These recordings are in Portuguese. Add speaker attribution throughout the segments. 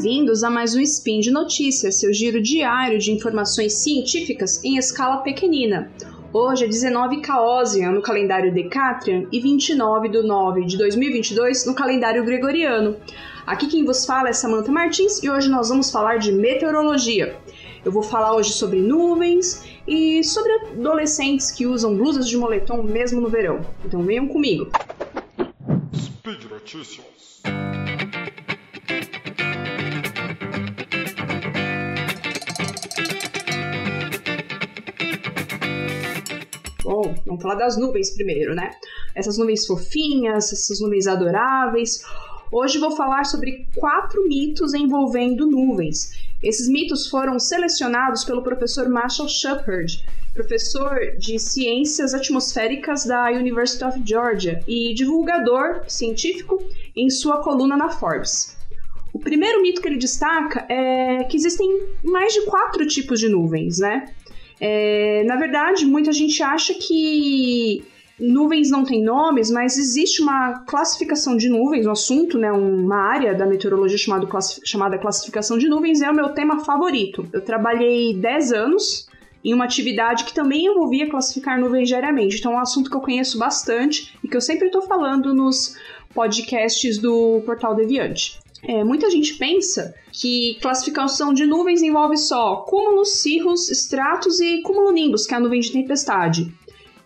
Speaker 1: bem-vindos a mais um Spin de Notícias, seu giro diário de informações científicas em escala pequenina. Hoje é 19 Caosian no calendário Decatrian e 29 de 9 de 2022 no calendário Gregoriano. Aqui quem vos fala é Samantha Martins e hoje nós vamos falar de meteorologia. Eu vou falar hoje sobre nuvens e sobre adolescentes que usam blusas de moletom mesmo no verão. Então venham comigo. Speed Notícias. Vamos falar das nuvens primeiro, né? Essas nuvens fofinhas, essas nuvens adoráveis. Hoje vou falar sobre quatro mitos envolvendo nuvens. Esses mitos foram selecionados pelo professor Marshall Shepard, professor de ciências atmosféricas da University of Georgia e divulgador científico em sua coluna na Forbes. O primeiro mito que ele destaca é que existem mais de quatro tipos de nuvens, né? É, na verdade, muita gente acha que nuvens não têm nomes, mas existe uma classificação de nuvens, um assunto, né, uma área da meteorologia chamada classificação de nuvens, é o meu tema favorito. Eu trabalhei 10 anos em uma atividade que também envolvia classificar nuvens diariamente, então é um assunto que eu conheço bastante e que eu sempre estou falando nos podcasts do Portal Deviante. É, muita gente pensa que classificação de nuvens envolve só cúmulos, cirros, estratos e cumulonimbus, que é a nuvem de tempestade.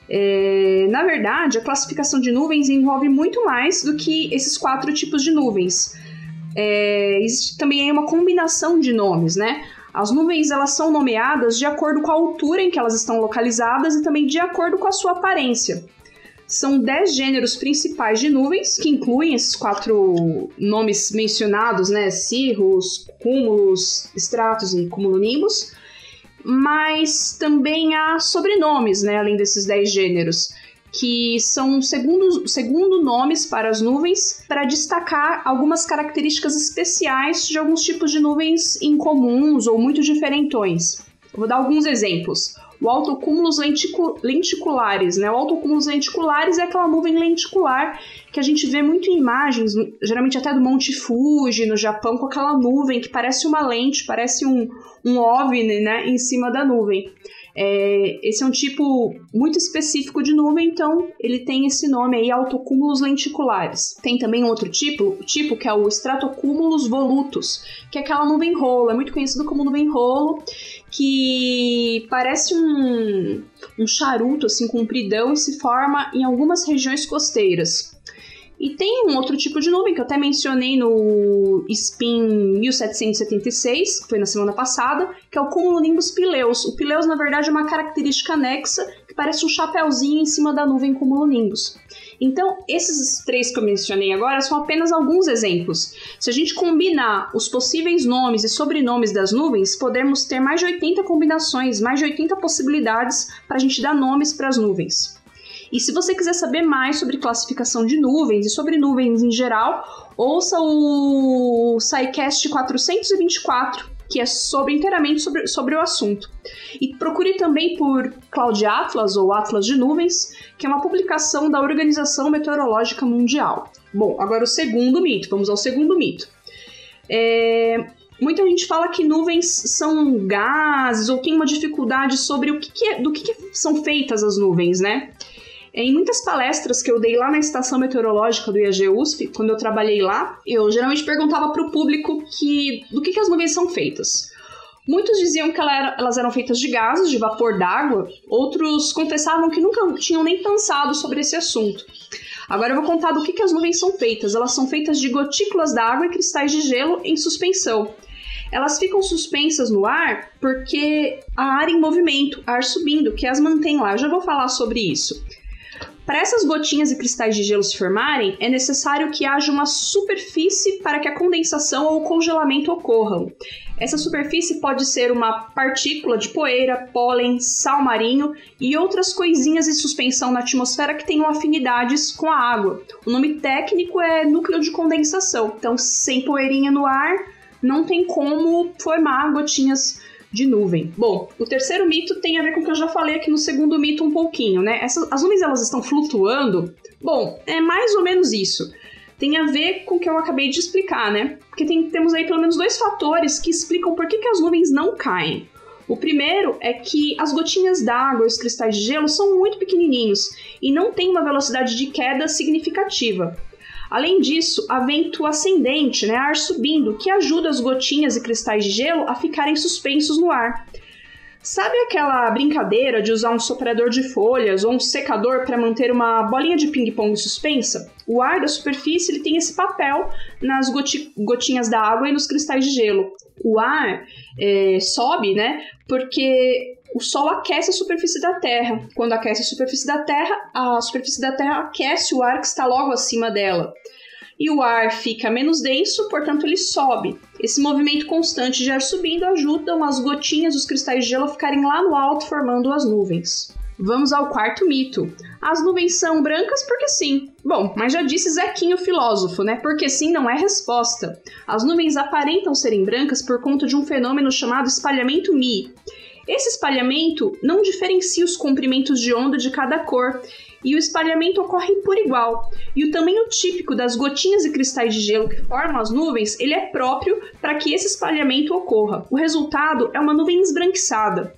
Speaker 1: É, na verdade, a classificação de nuvens envolve muito mais do que esses quatro tipos de nuvens. É, existe também uma combinação de nomes, né? As nuvens elas são nomeadas de acordo com a altura em que elas estão localizadas e também de acordo com a sua aparência. São dez gêneros principais de nuvens, que incluem esses quatro nomes mencionados, né? Cirrus, cúmulos, estratos e cumulonimbus. Mas também há sobrenomes, né? Além desses dez gêneros que são segundo, segundo nomes para as nuvens para destacar algumas características especiais de alguns tipos de nuvens incomuns ou muito diferentões. vou dar alguns exemplos o autocúmulos lenticu lenticulares, né? O autocúmulos lenticulares é aquela nuvem lenticular que a gente vê muito em imagens, geralmente até do Monte Fuji, no Japão, com aquela nuvem que parece uma lente, parece um, um OVNI, né, em cima da nuvem. É, esse é um tipo muito específico de nuvem, então ele tem esse nome aí, autocúmulos lenticulares. Tem também um outro tipo, tipo que é o stratocúmulos volutus, que é aquela nuvem rolo, é muito conhecido como nuvem rolo, que parece um, um charuto assim compridão e se forma em algumas regiões costeiras. E tem um outro tipo de nuvem que eu até mencionei no SPIN 1776, que foi na semana passada, que é o cumulonimbus pileus. O pileus, na verdade, é uma característica anexa que parece um chapéuzinho em cima da nuvem cumulonimbus. Então, esses três que eu mencionei agora são apenas alguns exemplos. Se a gente combinar os possíveis nomes e sobrenomes das nuvens, podemos ter mais de 80 combinações, mais de 80 possibilidades para a gente dar nomes para as nuvens. E se você quiser saber mais sobre classificação de nuvens e sobre nuvens em geral, ouça o SciCast 424, que é sobre inteiramente sobre, sobre o assunto. E procure também por Cloud Atlas ou Atlas de Nuvens, que é uma publicação da Organização Meteorológica Mundial. Bom, agora o segundo mito. Vamos ao segundo mito. É, muita gente fala que nuvens são gases ou tem uma dificuldade sobre o que, que é, do que, que são feitas as nuvens, né? Em muitas palestras que eu dei lá na estação meteorológica do IAG USP, quando eu trabalhei lá, eu geralmente perguntava para o público que, do que, que as nuvens são feitas. Muitos diziam que elas eram feitas de gases, de vapor d'água, outros confessavam que nunca tinham nem pensado sobre esse assunto. Agora eu vou contar do que, que as nuvens são feitas. Elas são feitas de gotículas d'água e cristais de gelo em suspensão. Elas ficam suspensas no ar porque há ar em movimento, ar subindo, que as mantém lá. Eu já vou falar sobre isso. Para essas gotinhas e cristais de gelo se formarem, é necessário que haja uma superfície para que a condensação ou o congelamento ocorram. Essa superfície pode ser uma partícula de poeira, pólen, sal marinho e outras coisinhas em suspensão na atmosfera que tenham afinidades com a água. O nome técnico é núcleo de condensação. Então, sem poeirinha no ar, não tem como formar gotinhas de nuvem. Bom, o terceiro mito tem a ver com o que eu já falei aqui no segundo mito um pouquinho, né? Essas, as nuvens elas estão flutuando? Bom, é mais ou menos isso. tem a ver com o que eu acabei de explicar, né? Porque tem, temos aí pelo menos dois fatores que explicam por que, que as nuvens não caem. O primeiro é que as gotinhas d'água e os cristais de gelo são muito pequenininhos e não têm uma velocidade de queda significativa. Além disso, há vento ascendente, né, ar subindo, que ajuda as gotinhas e cristais de gelo a ficarem suspensos no ar. Sabe aquela brincadeira de usar um soprador de folhas ou um secador para manter uma bolinha de ping-pong suspensa? O ar da superfície ele tem esse papel nas goti gotinhas da água e nos cristais de gelo. O ar é, sobe, né? Porque o Sol aquece a superfície da Terra. Quando aquece a superfície da Terra, a superfície da Terra aquece o ar que está logo acima dela e o ar fica menos denso, portanto ele sobe. Esse movimento constante de ar subindo ajudam as gotinhas dos cristais de gelo a ficarem lá no alto, formando as nuvens. Vamos ao quarto mito. As nuvens são brancas porque sim. Bom, mas já disse Zequinho filósofo, né? Porque sim não é resposta. As nuvens aparentam serem brancas por conta de um fenômeno chamado espalhamento Mi. Esse espalhamento não diferencia os comprimentos de onda de cada cor e o espalhamento ocorre por igual. E o tamanho típico das gotinhas e cristais de gelo que formam as nuvens, ele é próprio para que esse espalhamento ocorra. O resultado é uma nuvem esbranquiçada.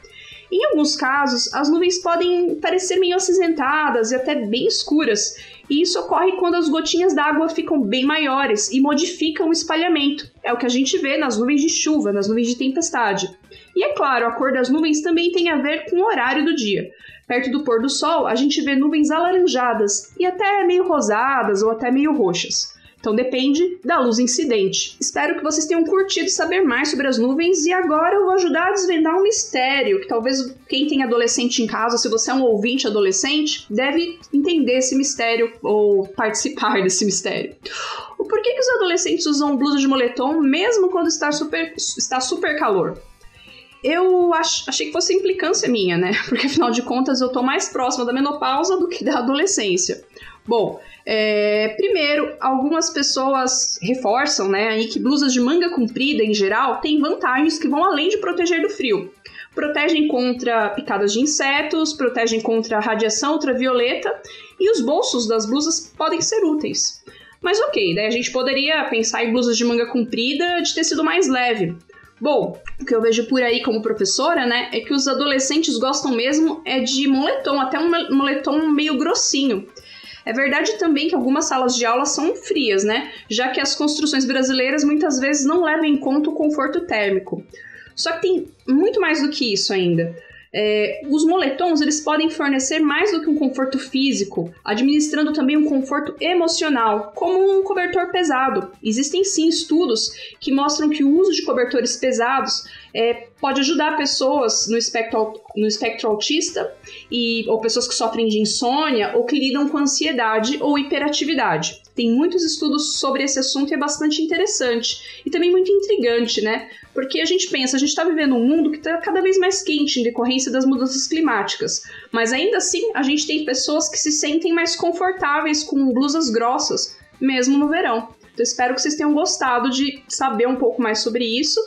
Speaker 1: Em alguns casos, as nuvens podem parecer meio acinzentadas e até bem escuras, e isso ocorre quando as gotinhas d'água ficam bem maiores e modificam o espalhamento. É o que a gente vê nas nuvens de chuva, nas nuvens de tempestade. E é claro, a cor das nuvens também tem a ver com o horário do dia. Perto do pôr do sol, a gente vê nuvens alaranjadas e até meio rosadas ou até meio roxas. Então depende da luz incidente. Espero que vocês tenham curtido saber mais sobre as nuvens e agora eu vou ajudar a desvendar um mistério que talvez quem tem adolescente em casa, se você é um ouvinte adolescente, deve entender esse mistério ou participar desse mistério. O porquê que os adolescentes usam blusa de moletom mesmo quando está super, está super calor? eu ach, achei que fosse implicância minha, né? Porque afinal de contas eu tô mais próxima da menopausa do que da adolescência. Bom, é, primeiro, algumas pessoas reforçam, né, aí que blusas de manga comprida em geral têm vantagens que vão além de proteger do frio. Protegem contra picadas de insetos, protegem contra radiação ultravioleta e os bolsos das blusas podem ser úteis. Mas ok, daí a gente poderia pensar em blusas de manga comprida de tecido mais leve, Bom, o que eu vejo por aí como professora, né, é que os adolescentes gostam mesmo é de moletom, até um moletom meio grossinho. É verdade também que algumas salas de aula são frias, né? Já que as construções brasileiras muitas vezes não levam em conta o conforto térmico. Só que tem muito mais do que isso ainda. É, os moletons eles podem fornecer mais do que um conforto físico, administrando também um conforto emocional, como um cobertor pesado. Existem sim estudos que mostram que o uso de cobertores pesados é, pode ajudar pessoas no espectro, no espectro autista e, ou pessoas que sofrem de insônia ou que lidam com ansiedade ou hiperatividade. Tem muitos estudos sobre esse assunto e é bastante interessante. E também muito intrigante, né? Porque a gente pensa, a gente está vivendo um mundo que está cada vez mais quente em decorrência das mudanças climáticas. Mas ainda assim, a gente tem pessoas que se sentem mais confortáveis com blusas grossas, mesmo no verão. Então, espero que vocês tenham gostado de saber um pouco mais sobre isso.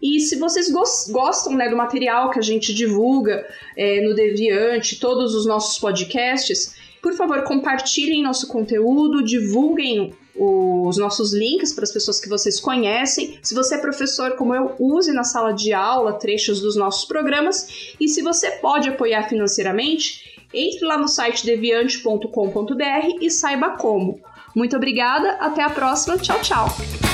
Speaker 1: E se vocês gostam né, do material que a gente divulga é, no Deviante, todos os nossos podcasts, por favor, compartilhem nosso conteúdo, divulguem os nossos links para as pessoas que vocês conhecem. Se você é professor como eu, use na sala de aula trechos dos nossos programas. E se você pode apoiar financeiramente, entre lá no site deviante.com.br e saiba como. Muito obrigada, até a próxima, tchau, tchau!